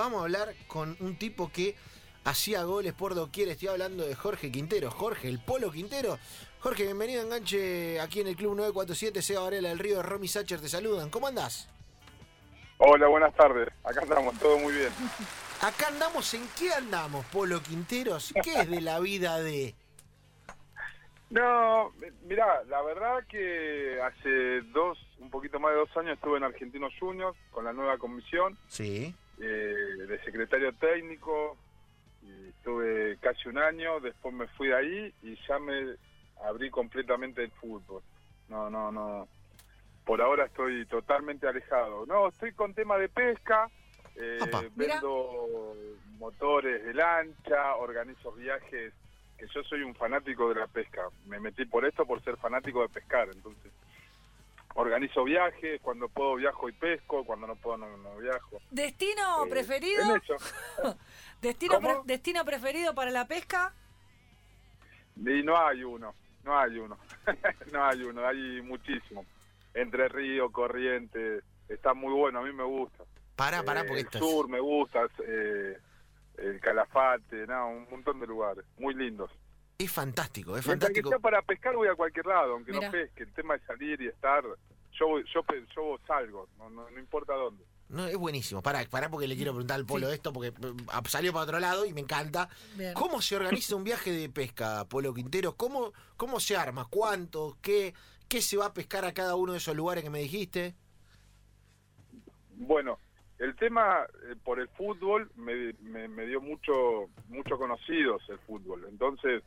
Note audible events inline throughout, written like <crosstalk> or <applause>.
vamos a hablar con un tipo que hacía goles por doquier. Estoy hablando de Jorge Quintero. Jorge, el Polo Quintero. Jorge, bienvenido a Enganche aquí en el Club 947. Seba Varela del Río, Romy Sacher te saludan. ¿Cómo andás? Hola, buenas tardes. Acá estamos, todo muy bien. <laughs> Acá andamos, ¿en qué andamos, Polo Quinteros? ¿Qué es de la vida de...? <laughs> No, mirá, la verdad que hace dos, un poquito más de dos años estuve en Argentinos Juniors con la nueva comisión. Sí. Eh, de secretario técnico. Y estuve casi un año, después me fui de ahí y ya me abrí completamente del fútbol. No, no, no. Por ahora estoy totalmente alejado. No, estoy con tema de pesca, eh, vendo motores de lancha, organizo viajes, que yo soy un fanático de la pesca. Me metí por esto por ser fanático de pescar, entonces organizo viajes, cuando puedo viajo y pesco, cuando no puedo no, no viajo. ¿Destino Eh, preferido? En eso. <laughs> ¿Destino, ¿Cómo? pre- ¿Destino preferido para la pesca? Y no hay uno, no hay uno, <laughs> no hay uno, hay muchísimo. Entre Río, Corrientes, está muy bueno, a mí me gusta. Pará, pará, Eh, porque el sur me gusta, eh, el Calafate, no, un montón de lugares, muy lindos. Es fantástico, es Mientras que fantástico. sea para pescar voy a cualquier lado, aunque Mira. no pesque, el tema de salir y estar, yo voy- yo, yo salgo, no, no, no importa dónde. No, es buenísimo. Pará, pará porque le quiero preguntar al Polo esto, porque eh, salió para otro lado y me encanta. Bien. ¿Cómo se organiza un viaje de pesca, Polo Quintero? ¿Cómo, cómo se arma? ¿Cuánto? ¿Qué, ¿Qué se va a pescar a cada uno de esos lugares que me dijiste? Bueno, el tema eh, por el fútbol me, me, me dio mucho mucho conocidos el fútbol. Entonces,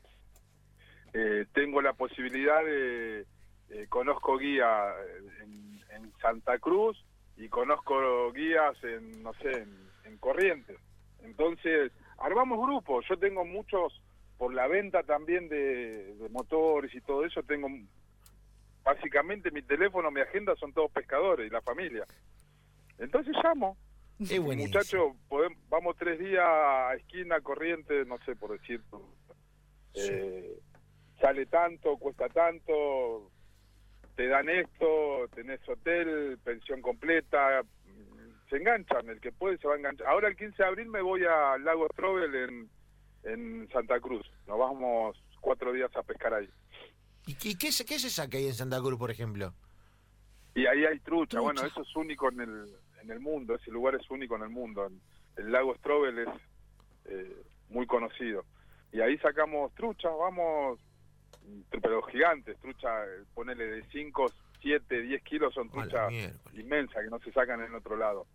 eh, tengo la posibilidad de... eh, conozco guía en, en Santa Cruz y conozco guías en, no sé, en, en Corrientes. Entonces, armamos grupos. Yo tengo muchos, por la venta también de, de motores y todo eso, tengo... Básicamente mi teléfono, mi agenda son todos pescadores y la familia. Entonces llamo, Es buenísimo. Muchachos, vamos tres días a esquina, corriente, no sé por decir. Eh, sale tanto, cuesta tanto, te dan esto, tenés hotel, pensión completa, se enganchan, el que puede se va a enganchar. Ahora el 15 de abril me voy al lago Strobel en, en Santa Cruz, nos vamos cuatro días a pescar ahí. ¿Y qué, qué se, qué se saca ahí en Santa Cruz, por ejemplo? Y ahí hay trucha. Trucha. Bueno, eso es único en el, en el mundo, ese lugar es único en el mundo. El lago Strobel es eh, muy conocido. Y ahí sacamos trucha, vamos, pero gigantes, trucha, eh, ponele de 5, 7, 10 kilos, son truchas inmensas que no se sacan en otro lado.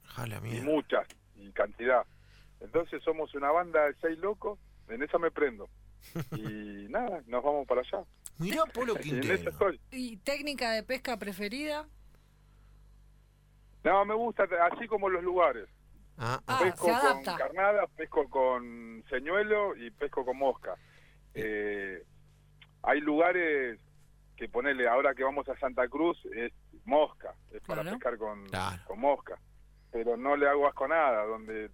Y muchas, y cantidad. Entonces somos una banda de seis locos, en esa me prendo. Y <laughs> nada, nos vamos para allá. Mirá, Polo Y en esa Quintero. estoy. ¿Y técnica de pesca preferida? No, me gusta, así como los lugares. Ah, Ah, pesco se con carnada, pesco con señuelo y pesco con mosca. Eh, hay lugares que ponerle, ahora que vamos a Santa Cruz, es mosca, es para Claro. pescar con, Claro. con mosca. Pero no le hago asco nada. Donde,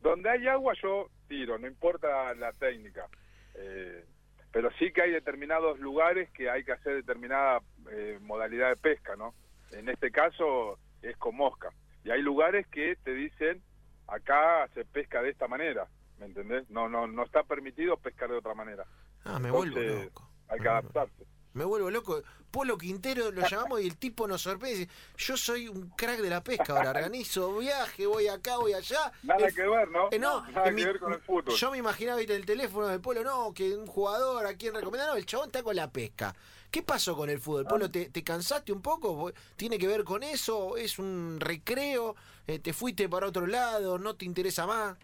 donde hay agua yo tiro, no importa la técnica. Eh, pero sí que hay determinados lugares que hay que hacer determinada eh, modalidad de pesca, ¿no? En este caso es con mosca. Y hay lugares que te dicen, acá se pesca de esta manera, ¿me entendés? No, no, no está permitido pescar de otra manera. ah, me Entonces, vuelvo loco. Hay que adaptarse. Me vuelvo loco. Polo Quintero lo llamamos y el tipo nos sorprende. Yo soy un crack de la pesca ahora. <laughs> Organizo viaje, voy acá, voy allá. Nada El- que ver, ¿no? Eh, no, Nada en que mi- ver con el fútbol. Yo me imaginaba ¿viste, el teléfono del Polo, no, que un jugador a quien recomendar, no, el chabón está con la pesca. ¿Qué pasó con el fútbol? Polo, ¿te, te cansaste un poco? ¿Tiene que ver con eso? ¿Es un recreo? Eh, ¿Te fuiste para otro lado? ¿No te interesa más?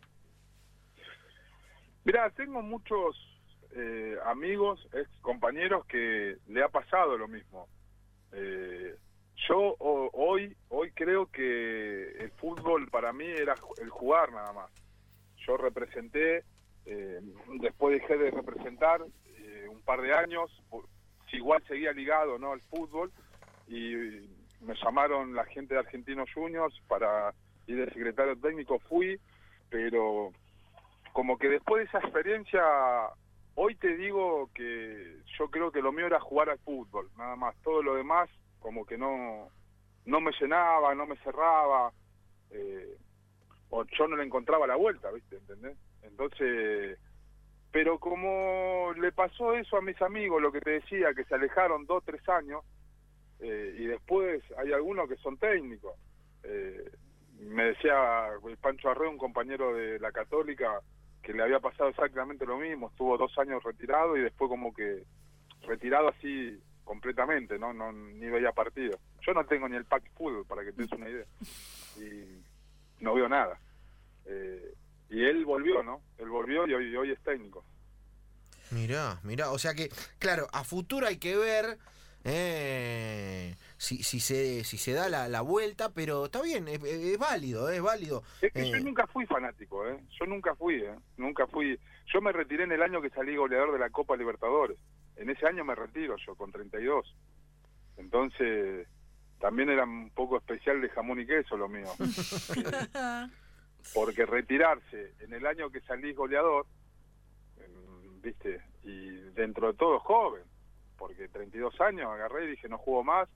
Mirá, tengo muchos eh, amigos, ex compañeros que le ha pasado lo mismo. Eh, yo hoy hoy creo que el fútbol para mí era el jugar nada más. Yo representé, eh, después dejé de representar un par de años, igual seguía ligado no al fútbol y me llamaron la gente de Argentinos Juniors para ir de secretario técnico, fui, pero como que después de esa experiencia, hoy te digo que yo creo que lo mío era jugar al fútbol, nada más. Todo lo demás, como que no, no me llenaba, no me cerraba. Eh, o yo no le encontraba la vuelta, ¿viste? ¿Entendés? Entonces, pero como le pasó eso a mis amigos, lo que te decía, que se alejaron dos, tres años, eh, y después hay algunos que son técnicos. Eh, me decía el Pancho Arreo, un compañero de la Católica, que le había pasado exactamente lo mismo, estuvo dos años retirado y después como que retirado así completamente, no, ni veía partido. Yo no tengo ni el pack fútbol para que te des una idea y no veo nada. Eh, y él volvió, ¿no? Él volvió y hoy, hoy es técnico. Mirá, mirá, o sea que, claro, a futuro hay que ver eh, si, si, se, si se da la, la vuelta, pero está bien, es, es válido, es válido. Es que Eh, yo nunca fui fanático, ¿eh? Yo nunca fui, ¿eh? Nunca fui. Yo me retiré en el año que salí goleador de la Copa Libertadores. En ese año me retiro yo, con 32. Entonces, también era un poco especial de jamón y queso lo mío. Eh, <laughs> porque retirarse en el año que salís goleador, em, viste, y dentro de todo joven, porque 32 años agarré y dije no juego más,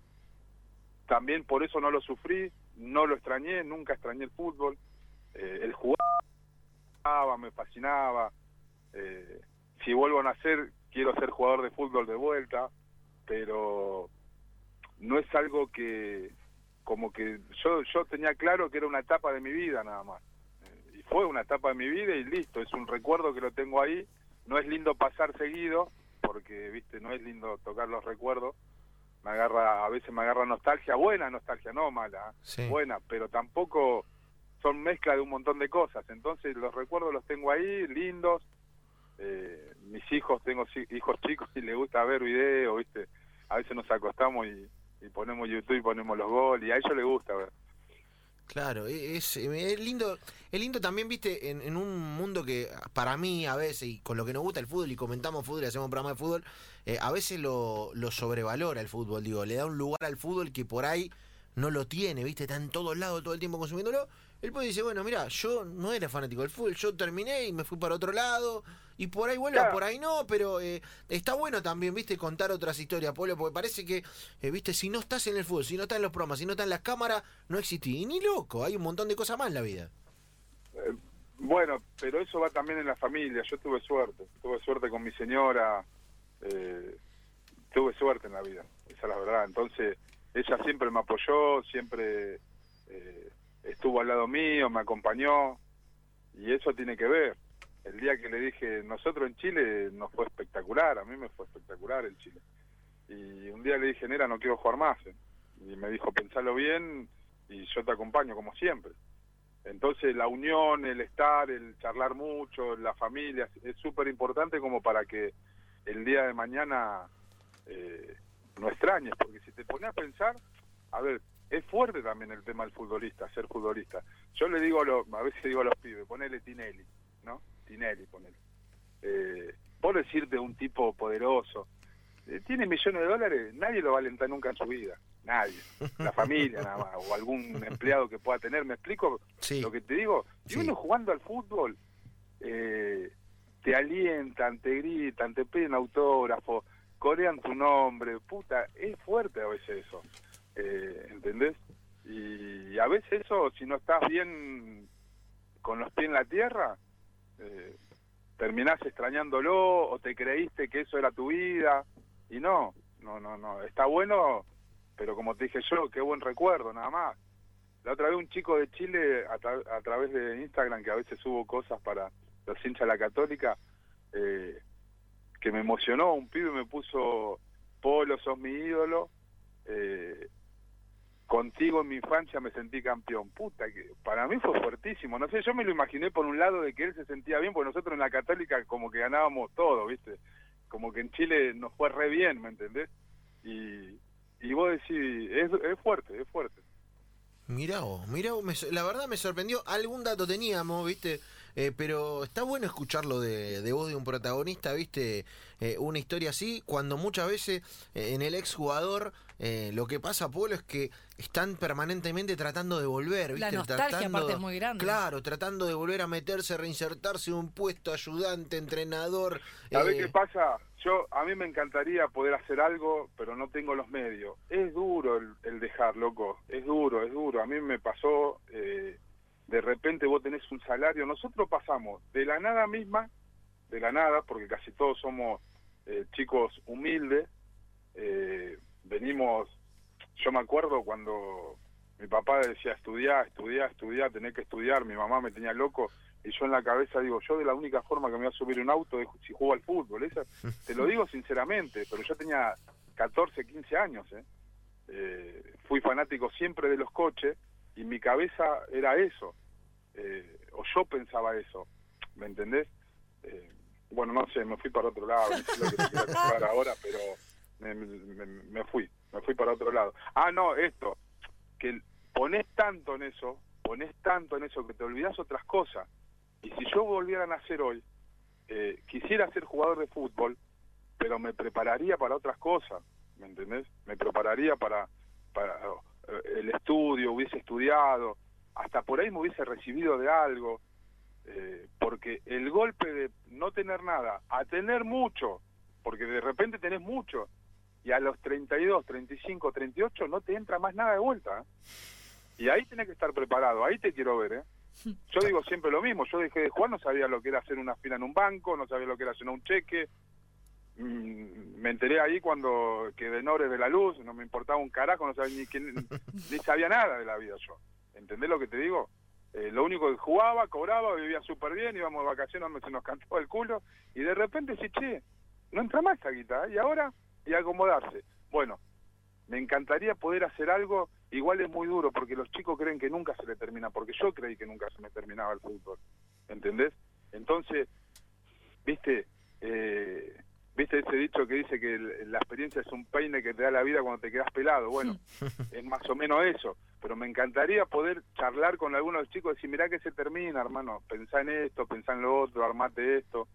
también por eso no lo sufrí, no lo extrañé, nunca extrañé el fútbol, eh, el jugaba, me fascinaba, eh, si vuelvo a nacer quiero ser jugador de fútbol de vuelta, pero no es algo que como que yo yo tenía claro que era una etapa de mi vida nada más. Eh, y fue una etapa de mi vida y listo es un recuerdo que lo tengo ahí. No es lindo pasar seguido porque viste no es lindo tocar los recuerdos me agarra a veces me agarra nostalgia buena nostalgia no mala. Sí. buena pero tampoco son mezcla de un montón de cosas entonces los recuerdos los tengo ahí lindos eh, mis hijos tengo hijos chicos y les gusta ver videos viste a veces nos acostamos y, y ponemos YouTube y ponemos los goles y a ellos les gusta ver Claro, e- es, es lindo, es lindo también, viste, en, en un mundo que para mí a veces, y con lo que nos gusta el fútbol, y comentamos fútbol y hacemos un programa de fútbol, eh, a veces lo, lo sobrevalora el fútbol, digo, le da un lugar al fútbol que por ahí no lo tiene, viste, está en todos lados todo el tiempo consumiéndolo. Él puede decir, bueno, mira, yo no era fanático del fútbol, yo terminé y me fui para otro lado, y por ahí vuelvo, Claro. por ahí no, pero eh, está bueno también, viste, contar otras historias, Pablo, porque parece que, eh, viste, si no estás en el fútbol, si no estás en los programas, si no estás en las cámaras, no existís. Y ni loco, hay un montón de cosas más en la vida. Eh, bueno, pero eso va también en la familia. Yo tuve suerte. Tuve suerte con mi señora. eh, tuve suerte en la vida. Esa es la verdad. Entonces, ella siempre me apoyó, siempre eh, estuvo al lado mío, me acompañó. Y eso tiene que ver. El día que le dije, nosotros en Chile nos fue espectacular. A mí me fue espectacular en Chile. Y un día le dije, Nera, no quiero jugar más. eh". Y me dijo, pensalo bien y yo te acompaño como siempre. Entonces la unión, el estar, el charlar mucho, la familia, es súper importante como para que el día de mañana eh, no extrañes, porque si te pones a pensar, a ver, es fuerte también el tema del futbolista, ser futbolista. Yo le digo, a, los- a veces digo a los pibes, ponele Tinelli, ¿no? Tinelli, ponele. Eh, por decirte un tipo poderoso, eh, tiene millones de dólares, nadie lo va a alentar nunca en su vida, nadie. La <laughs> familia nada más, o algún empleado que pueda tener, ¿me explico? Sí. Lo que te digo, Sí. uno jugando al fútbol, eh, te alientan, te gritan, te piden autógrafo, corean tu nombre, puta, es fuerte a veces eso, eh, ¿entendés? Y a veces eso, si no estás bien con los pies en la tierra, eh, terminás extrañándolo o te creíste que eso era tu vida y no, no, no, no, está bueno, pero como te dije yo, qué buen recuerdo, nada más. La otra vez un chico de Chile, a, a través de Instagram, que a veces subo cosas para los hinchas de la católica, eh, que me emocionó, un pibe me puso, Polo, sos mi ídolo, eh, contigo en mi infancia me sentí campeón. Puta, que para mí fue fuertísimo. No sé, yo me lo imaginé por un lado de que él se sentía bien, porque nosotros en la católica como que ganábamos todo, ¿viste? Como que en Chile nos fue re bien, ¿me entendés? Y, y vos decís, es, es fuerte, es fuerte. Mirá vos, mirá vos, me la verdad me sorprendió. Algún dato teníamos, viste, Eh, pero está bueno escucharlo de, de voz de un protagonista, viste, Eh, una historia así, cuando muchas veces eh, en el exjugador eh, lo que pasa, Polo, es que están permanentemente tratando de volver, La viste, nostalgia, tratando, aparte, es muy grande. Claro, tratando de volver a meterse, reinsertarse en un puesto ayudante, entrenador. ¿Sabés eh, qué pasa? Yo, a mí me encantaría poder hacer algo, pero no tengo los medios. Es duro el, el dejar, loco. Es duro, es duro. A mí me pasó, eh, de repente vos tenés un salario. Nosotros pasamos de la nada misma, de la nada, porque casi todos somos eh, chicos humildes, eh, venimos, yo me acuerdo cuando mi papá decía estudiar, estudiar, estudiar, tener que estudiar, mi mamá me tenía loco y yo en la cabeza digo, yo de la única forma que me voy a subir un auto es si juego al fútbol, Esa, <laughs> te lo digo sinceramente, pero yo tenía 14, 15 años, ¿eh? Eh, fui fanático siempre de los coches y mi cabeza era eso, eh, o yo pensaba eso, ¿me entendés? Eh, bueno, no sé, me fui para otro lado, no sé lo que quiero contar ahora, pero me, me- me fui, me fui para otro lado. Ah, no, esto, que pones tanto en eso, pones tanto en eso que te olvidas otras cosas. Y si yo volviera a nacer hoy, eh, quisiera ser jugador de fútbol, pero me prepararía para otras cosas, ¿me entendés? Me prepararía para, para el estudio, hubiese estudiado, hasta por ahí me hubiese recibido de algo, eh, porque el golpe de no tener nada a tener mucho, porque de repente tenés mucho, y a los 32, 35, 38 no te entra más nada de vuelta. ¿eh? Y ahí tenés que estar preparado, ahí te quiero ver, ¿eh? Yo digo siempre lo mismo, yo dejé de jugar, no sabía lo que era hacer una fila en un banco, no sabía lo que era hacer un cheque. Mm, Me enteré ahí cuando que de Nores de la Luz, no me importaba un carajo, no sabía ni, quién, <laughs> ni sabía nada de la vida yo. ¿Entendés lo que te digo? Eh, lo único que jugaba, cobraba, vivía súper bien, íbamos de vacaciones, se nos cantaba el culo, y de repente sí, che, no entra más esa guita, ¿eh? y ahora, y acomodarse. Bueno, me encantaría poder hacer algo, igual es muy duro, porque los chicos creen que nunca se le termina, porque yo creí que nunca se me terminaba el fútbol, ¿entendés? Entonces, viste, eh, viste ese dicho que dice que la experiencia es un peine que te da la vida cuando te quedas pelado, bueno, <laughs> es más o menos eso, pero me encantaría poder charlar con algunos de los chicos y decir, mirá que se termina, hermano, pensá en esto, pensá en lo otro, armate esto.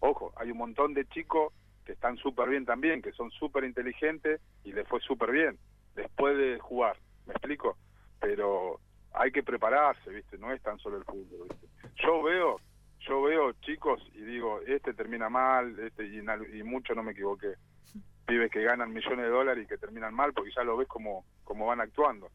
Ojo, hay un montón de chicos que están súper bien también, que son súper inteligentes y les fue súper bien después de jugar, ¿me explico? Pero hay que prepararse, ¿viste? No es tan solo el fútbol, ¿viste? Yo veo, yo veo chicos y digo, este termina mal, este y, mucho no me equivoqué. Pibes que ganan millones de dólares y que terminan mal porque ya lo ves como, como van actuando.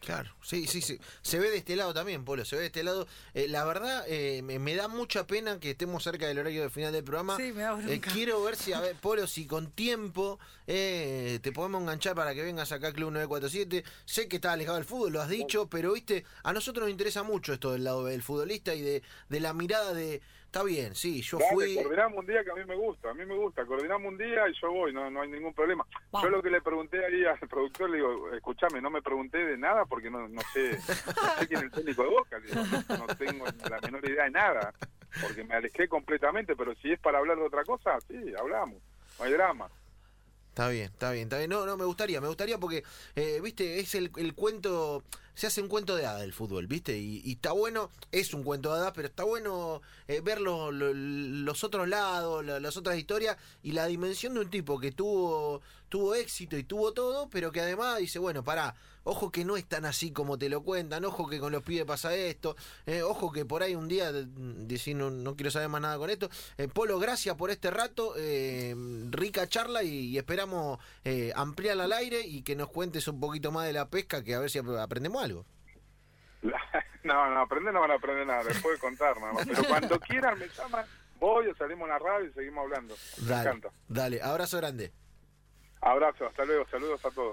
Claro, sí, sí, sí. Se ve de este lado también, Polo, se ve de este lado. Eh, la verdad, eh, me, me da mucha pena que estemos cerca del horario de final del programa. Sí, me da. Eh, quiero ver si, a ver, Polo, si con tiempo eh, te podemos enganchar para que vengas acá a Club 947. Sé que estás alejado del fútbol, lo has dicho, pero viste, a nosotros nos interesa mucho esto del lado del futbolista y de, de la mirada de, está bien, sí, yo Dale, fui... coordinamos un día que a mí me gusta, a mí me gusta, coordinamos un día y yo voy, no, no hay ningún problema. Vamos. Yo lo que le pregunté ahí al productor, le digo, escúchame, no me pregunté de nada porque no, no sé, no sé quién es el técnico de Boca, le digo, no, no tengo la menor idea de nada, porque me alejé completamente, pero si es para hablar de otra cosa, sí, hablamos, no hay drama. Está bien, está bien, está bien. No, no, me gustaría, me gustaría porque, eh, viste, es el, el cuento, se hace un cuento de hadas del fútbol, viste, y, está bueno, es un cuento de hadas, pero está bueno eh, ver lo- lo- los otros lados, la- las otras historias y la dimensión de un tipo que tuvo, tuvo éxito y tuvo todo, pero que además dice, bueno, pará, ojo que no es tan así como te lo cuentan, ojo que con los pibes pasa esto, eh, ojo que por ahí un día decís, no, quiero saber más nada con esto. Eh, Polo, gracias por este rato, eh, rica charla y, y esperamos ampliarla al aire y que nos cuentes un poquito más de la pesca, que a ver si ap- algo. <laughs> No, no, aprender no van a aprender nada, les puedo contar nada más, pero cuando <laughs> quieran me llaman, voy o salimos en la radio y seguimos hablando. Me encanta. dale, abrazo grande. Abrazo, hasta luego, saludos a todos.